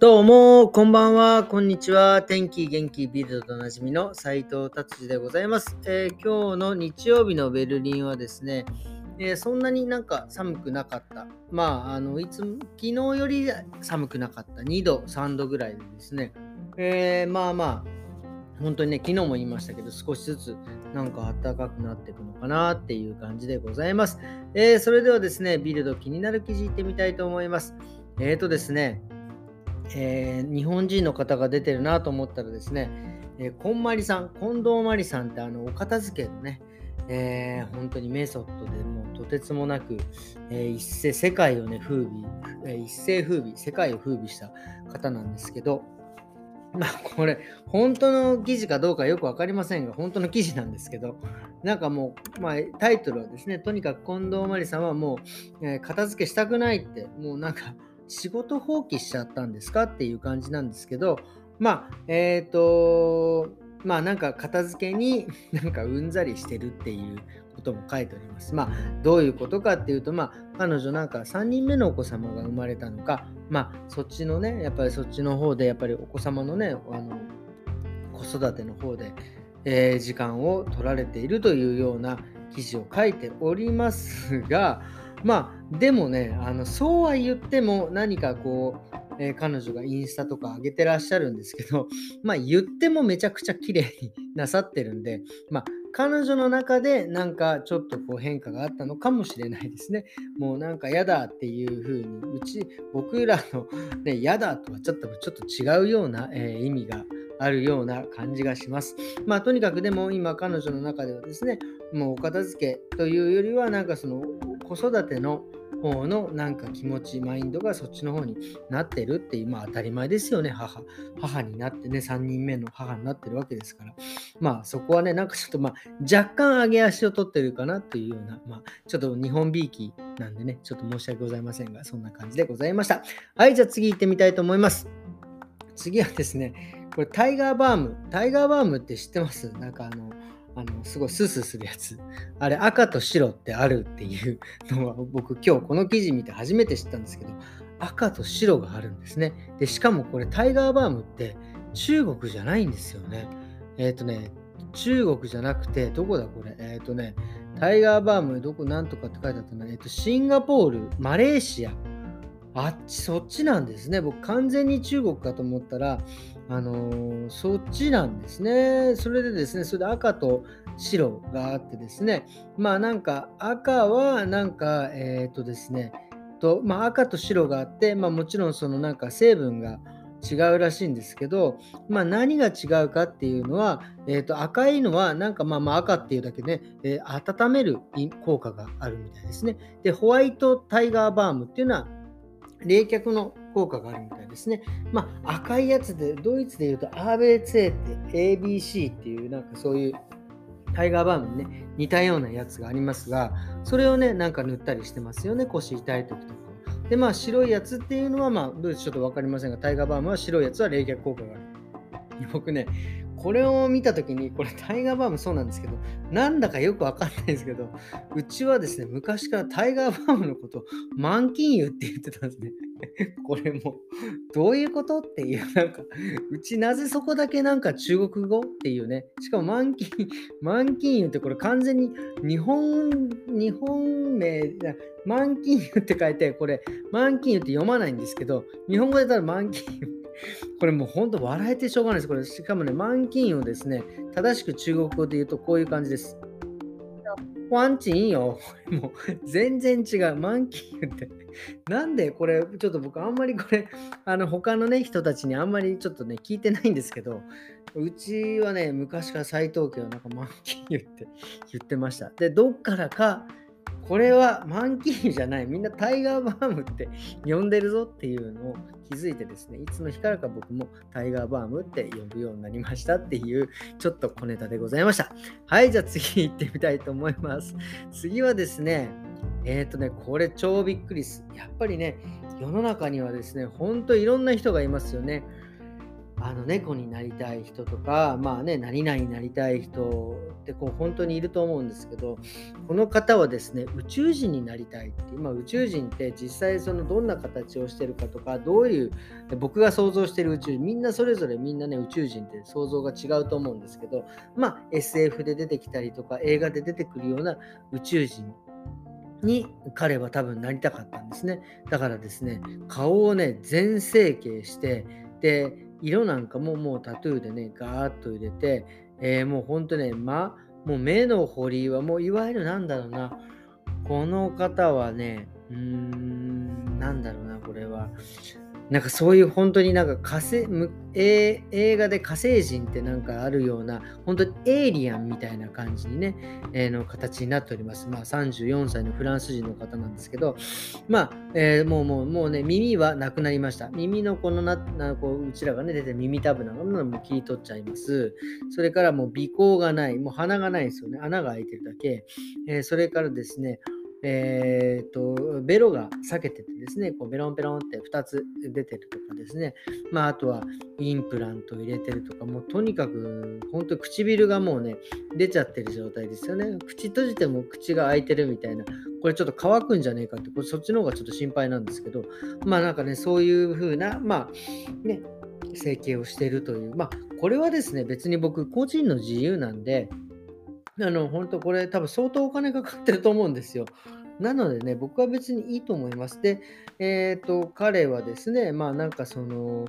どうも、こんばんは、こんにちは。天気元気ビルドとおなじみの斉藤達治でございます、えー、今日の日曜日のベルリンはですね、えー、そんなになんか寒くなかった。まあ、あの、いつも、昨日より寒くなかった。2度、3度ぐらいでですね、えー、まあまあ、本当にね、昨日も言いましたけど、少しずつなんか暖かくなっていくのかなっていう感じでございます。え、それではですね、ビルド気になる記事いってみたいと思います。えっ、ー、とですね、えー、日本人の方が出てるなと思ったらですね、えー、こんまりさん、近藤まりさんってあのお片付けのね、えー、本当にメソッドでもうとてつもなく、えー、一世世界をね風靡、えー、一世風靡世界を風靡した方なんですけどまあこれ本当の記事かどうかよく分かりませんが本当の記事なんですけどなんかもう、まあ、タイトルはですねとにかく近藤まりさんはもう、え、片付けしたくないってもうなんか仕事放棄しちゃったんですかっていう感じなんですけど、まあ、えっ、ー、と、まあなんか片付けに なんかうんざりしてるっていうことも書いております。まあどういうことかっていうと、まあ彼女なんか3人目のお子様が生まれたのか、まあそっちのね、やっぱりそっちの方でやっぱりお子様のね、あの子育ての方で、えー、時間を取られているというような記事を書いておりますが、まあでもねあのそうは言っても何かこう、えー、彼女がインスタとか上げてらっしゃるんですけど まあ言ってもめちゃくちゃ綺麗になさってるんでまあ彼女の中でなんかちょっとこう変化があったのかもしれないですね。もうなんか嫌だっていう風にうち僕らのね嫌だとはちょっとちょっと違うような、えー、意味があるような感じがします。まあとにかくでも今彼女の中ではですねもうお片付けというよりはなんかその子育ての方のなんか気持ち、マインドがそっちの方になってるっていう、まあ当たり前ですよね、母。母になってね、3人目の母になってるわけですから。まあそこはね、なんかちょっとまあ若干上げ足を取ってるかなというような、まあちょっと日本びいきなんでね、ちょっと申し訳ございませんが、そんな感じでございました。はい、じゃあ次行ってみたいと思います。次はですね、これタイガーバーム。タイガーバームって知ってます？なんかあの、あのすごいスースーするやつ。あれ赤と白ってあるっていうのは僕今日この記事見て初めて知ったんですけど赤と白があるんですね。でしかもこれタイガーバームって中国じゃないんですよね。えっ、ー、とね中国じゃなくてどこだこれ？えっ、ー、とねタイガーバームどこなんとかって書いてあったのえっ、ー、とシンガポールマレーシアあっちそっちなんですね。僕完全に中国かと思ったらあのー、そっちなんですね。それでですね、それで赤と白があってですね、まあなんか赤はなんか、えっ、ー、とですね、とまあ、赤と白があって、まあ、もちろんそのなんか成分が違うらしいんですけど、まあ、何が違うかっていうのは、えー、と赤いのはなんかまあまあ赤っていうだけで、えー、温める効果があるみたいですね。で、ホワイトタイガーバームっていうのは冷却の効果があるみたいですね。まあ、赤いやつで、ドイツで言うと RBC って ABC っていう、なんかそういうタイガーバームにね、似たようなやつがありますが、それをね、なんか塗ったりしてますよね、腰痛い時とか。で、まあ、白いやつっていうのは、まあ、どうちょっと分かりませんが、タイガーバームは白いやつは冷却効果がある。僕ね、これを見たときに、これタイガーバームそうなんですけど、なんだかよくわかんないですけど、うちはですね、昔からタイガーバームのことを満金油って言ってたんですね。これも、どういうことっていう、なんか、うちなぜそこだけなんか中国語っていうね、しかも満金、満金油ってこれ完全に日本、日本名、満金油って書いて、これ満金油って読まないんですけど、日本語で言ったら満金油。これもう本当笑えてしょうがないです。これしかもね、満金をですね、正しく中国語で言うとこういう感じです。ワンチンよ。もう全然違う。満金って。なんでこれ、ちょっと僕あんまりこれ、あの他のね、人たちにあんまりちょっとね、聞いてないんですけど、うちはね、昔から斎藤家はなんか満金って言ってました。で、どっからか、これはマンキーじゃない。みんなタイガーバームって呼んでるぞっていうのを気づいてですね、いつの日からか僕もタイガーバームって呼ぶようになりましたっていうちょっと小ネタでございました。はい、じゃあ次行ってみたいと思います。次はですね、えっ、ー、とね、これ超びっくりです。やっぱりね、世の中にはですね、ほんといろんな人がいますよね。あの猫になりたい人とか、まあね、何々になりたい人ってこう本当にいると思うんですけど、この方はですね、宇宙人になりたいっていう、まあ、宇宙人って実際そのどんな形をしてるかとか、どういう、僕が想像してる宇宙人、みんなそれぞれみんなね、宇宙人って想像が違うと思うんですけど、まあ SF で出てきたりとか、映画で出てくるような宇宙人に彼は多分なりたかったんですね。だからですね、顔をね、全整形して、で、色なんかももうタトゥーでね、ガーッと入れて、えー、もうほんとね、ま、もう目の彫りはもういわゆるなんだろうな、この方はね、うーん、なんだろうな、これは。なんかそういう本当になんか火星、え映画で火星人ってなんかあるような、本当にエイリアンみたいな感じにね、えー、の形になっております。まあ34歳のフランス人の方なんですけど、まあ、えー、もうもうもうね、耳はなくなりました。耳のこのな、なこううちらがね、出て耳たぶなのも切り取っちゃいます。それからもう鼻孔がない、もう鼻がないですよね。穴が開いてるだけ。えー、それからですね、えーと、ベロが裂けててですね、こうベロンベロンって2つ出てるとかですね、まあ、あとはインプラント入れてるとか、もうとにかく本当唇がもうね、出ちゃってる状態ですよね。口閉じても口が開いてるみたいな、これちょっと乾くんじゃねえかって、これそっちの方がちょっと心配なんですけど、まあなんかね、そういう風な、まあね、整形をしてるという、まあこれはですね、別に僕個人の自由なんで、あの、本当これ多分相当お金かかってると思うんですよ。なのでね、僕は別にいいと思います。で、えっ、と、彼はですね、まあなんかその、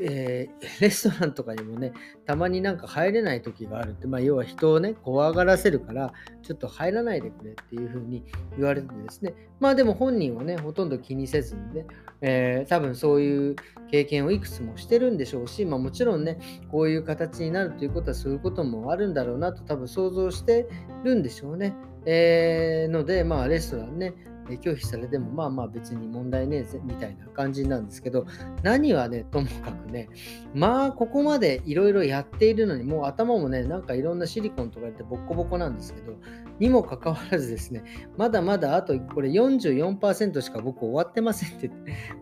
えー、レストランとかにもね、たまになんか入れない時があるって、まあ、要は人をね、怖がらせるから、ちょっと入らないでくれっていう風に言われてですね、まあでも本人はね、ほとんど気にせずにね、えー、多分そういう経験をいくつもしてるんでしょうし、まあもちろんね、こういう形になるということはそういうこともあるんだろうなと多分想像してるんでしょうね。えー、ので、まあレストランね、拒否されてもまあまあ別に問題ねえぜみたいな感じなんですけど何はねともかくねまあここまでいろいろやっているのにもう頭もねなんかいろんなシリコンとかやってボッコボコなんですけどにもかかわらずですねまだまだあとこれ44%しか僕終わってませんって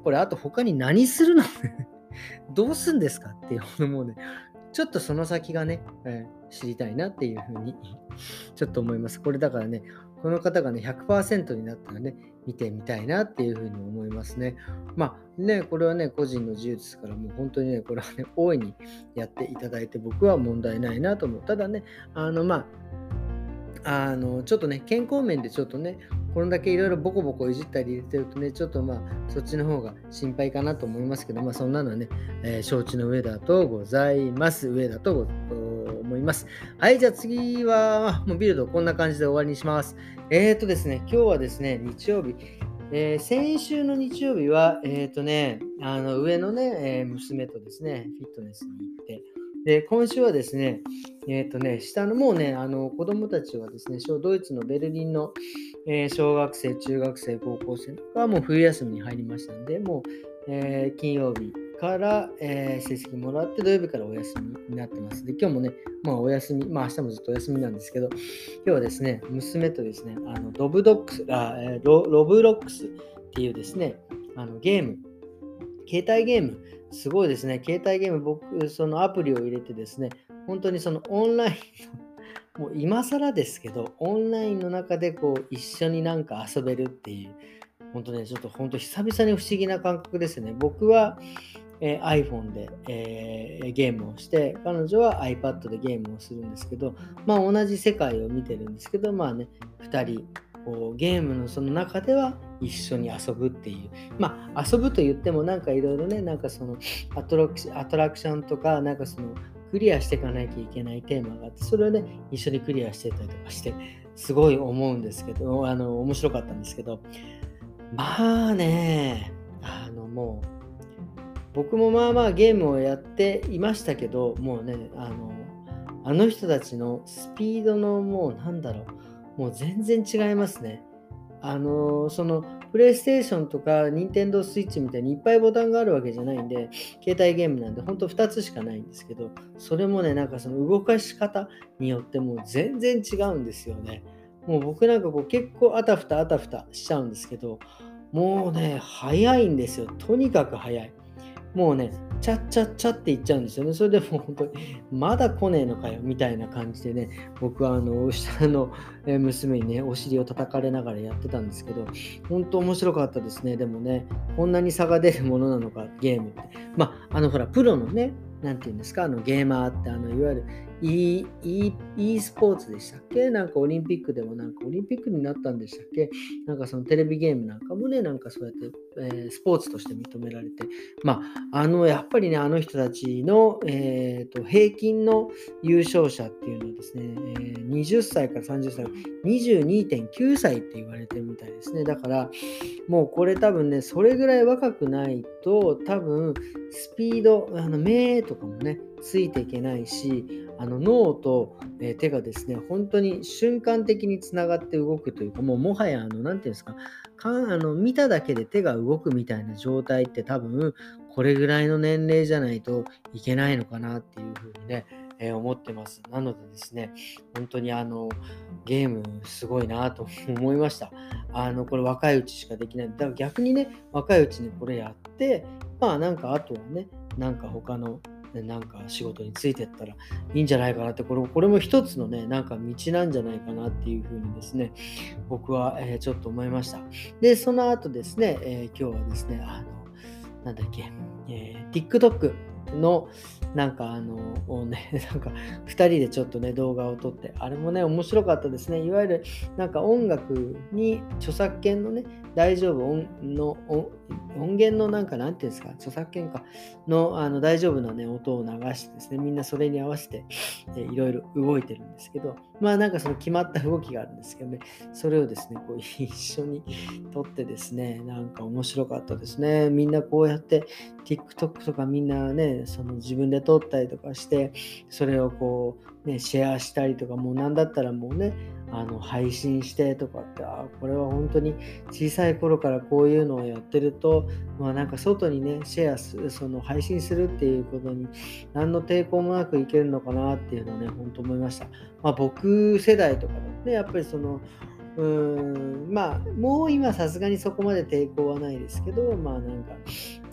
これあと他に何するのどうすんですかっていうのもねちょっとその先がね、えー、知りたいなっていうふうにちょっと思います。これだからね、この方がね、100%になったらね、見てみたいなっていうふうに思いますね。まあね、これはね、個人の自由ですから、もう本当にね、これはね、大いにやっていただいて、僕は問題ないなと思う。ただね、あの、まあ、あの、ちょっとね、健康面でちょっとね、これだけいろいろボコボコいじったり入れてるとね、ちょっとまあ、そっちの方が心配かなと思いますけど、まあ、そんなのはね、えー、承知の上だとございます。上だとご思います。はい、じゃあ次は、もうビルドこんな感じで終わりにします。えっ、ー、とですね、今日はですね、日曜日、えー、先週の日曜日は、えっ、ー、とね、あの上のね、え娘とですね、フィットネスに行って、で、今週はですね、えっ、とね、下のもうね、あの子供たちはですね、ドイツのベルリンの、え小学生、中学生、高校生はもう冬休みに入りましたんで、もう、え金曜日から、えー、成績もらって土曜日からお休みになってます。で、今日もね、まあお休み、まあ明日もずっとお休みなんですけど、今日はですね、娘とですね、あのドブドックスあロ、ロブロックスっていうですね、あのゲーム、携帯ゲーム、すごいですね、携帯ゲーム、僕、そのアプリを入れてですね、本当にそのオンラインもう今更ですけど、オンラインの中でこう一緒になんか遊べるっていう、本当ね、ちょっと本当久々に不思議な感覚ですね。僕は、えー、iPhone で、えー、ゲームをして、彼女は iPad でゲームをするんですけど、まあ同じ世界を見てるんですけど、まあね、2人、こうゲームのその中では一緒に遊ぶっていう。まあ遊ぶと言ってもなんかいろいろね、なんかそのアトラクションとか、なんかそのクリアしていかなきゃいけないテーマがあって、それをね、一緒にクリアしてたりとかして、すごい思うんですけど、あの、面白かったんですけど、まあね、あのもう、僕もまあまあゲームをやっていましたけど、もうね、あの、あの人たちのスピードのもうなんだろう、もう全然違いますね。あの、その、プレイステーションとか、ニンテンドースイッチみたいにいっぱいボタンがあるわけじゃないんで、携帯ゲームなんで、ほんと2つしかないんですけど、それもね、なんかその動かし方によってもう全然違うんですよね。もう僕なんかこう結構あたふたあたふたしちゃうんですけど、もうね、早いんですよ。とにかく早い。もうね、ちゃっちゃっちゃって言っちゃうんですよね。それでも本当に、まだ来ねえのかよ、みたいな感じでね、僕はあの、下の娘にね、お尻を叩かれながらやってたんですけど、本当面白かったですね。でもね、こんなに差が出るものなのか、ゲームって。まあ、あの、ほら、プロのね、なんていうんですか、あのゲーマーって、あのいわゆる e, e, e スポーツでしたっけ？なんかオリンピックでもなんかオリンピックになったんでしたっけ？なんかそのテレビゲームなんかもね、なんかそうやって、えー、スポーツとして認められて、まあ、あの、やっぱりね、あの人たちの、えーと、平均の優勝者っていうのはですね、えー、20歳から30歳、22.9歳って言われてるみたいですね。だから、もうこれ多分ね、それぐらい若くないと、多分、スピード、あの、目とかもね、ついていけないし、あの脳と、え手がですね、本当に瞬間的につながって動くというか、もうもはや、あの、て言うんですか、かあの見ただけで手が動くみたいな状態って多分、これぐらいの年齢じゃないといけないのかなっていうふうにね、えー、思ってます。なのでですね、本当にあの、ゲームすごいなと 思いました。あの、これ若いうちしかできない。だから逆にね、若いうちにこれやって、まあなんかあとはね、なんか他のなんか仕事についてったらいいんじゃないかなって、これこれも一つのね、なんか道なんじゃないかなっていうふうにですね、僕は、えー、ちょっと思いました。で、その後ですね、えー、今日はですね、あの、なんだっけ、えー、TikTok のなんかあの、ね、なんか2人でちょっとね、動画を撮って、あれもね、面白かったですね。いわゆるなんか音楽に著作権のね、大丈夫音の音源のなんかなんていうんですか、著作権かのあの大丈夫なね、音を流してですね、みんなそれに合わせて、えいろいろ動いてるんですけど、まあなんかその決まった動きがあるんですけどね、それをですね、こう一緒に撮ってですね、なんか面白かったですね。みんなこうやって TikTok とかみんなね、その自分で撮ったりとかして、それをこう、ね、シェアしたりとか、もう何だったらもうね、あの配信してとかって、あこれは本当に小さい頃からこういうのをやってると、まあ、なんか外にね、シェアする、その配信するっていうことに何の抵抗もなくいけるのかなっていうのをね、本当思いました。まあ、僕世代とかね、やっぱりその、うん。まあもう今さすがにそこまで抵抗はないですけどまあなんか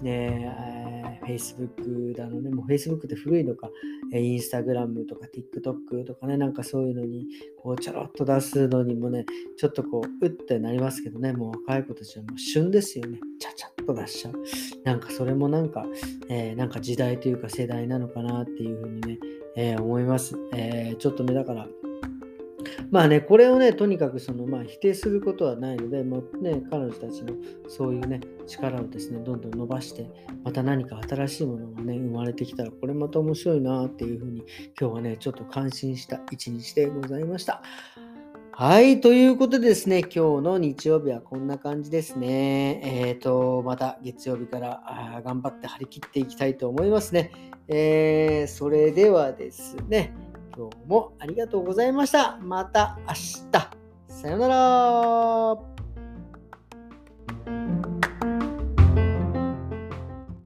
ねえー、Facebook だのねもう Facebook って古いのか、えー、Instagram とか TikTok とかねなんかそういうのにこうちょろっと出すのにもねちょっとこううってなりますけどね。もう若い子たちはもう旬ですよね。ちゃちゃっと出しちゃう。なんかそれもなんか、えー、なんか時代というか世代なのかなっていうふうにね、えー、思います、えー、ちょっとねだからまあね、これをね、とにかくその、まあ、否定することはないので、まあね、彼女たちのそういうね、力をですね、どんどん伸ばして、また何か新しいものがね、生まれてきたら、これまた面白いなっていうふうに、今日はね、ちょっと感心した一日でございました。はい、ということでですね、今日の日曜日はこんな感じですね。えっ、ー、と、また月曜日から頑張って張り切っていきたいと思いますね。えー、それではですね、どうもありがとうございました。また明日。さよなら。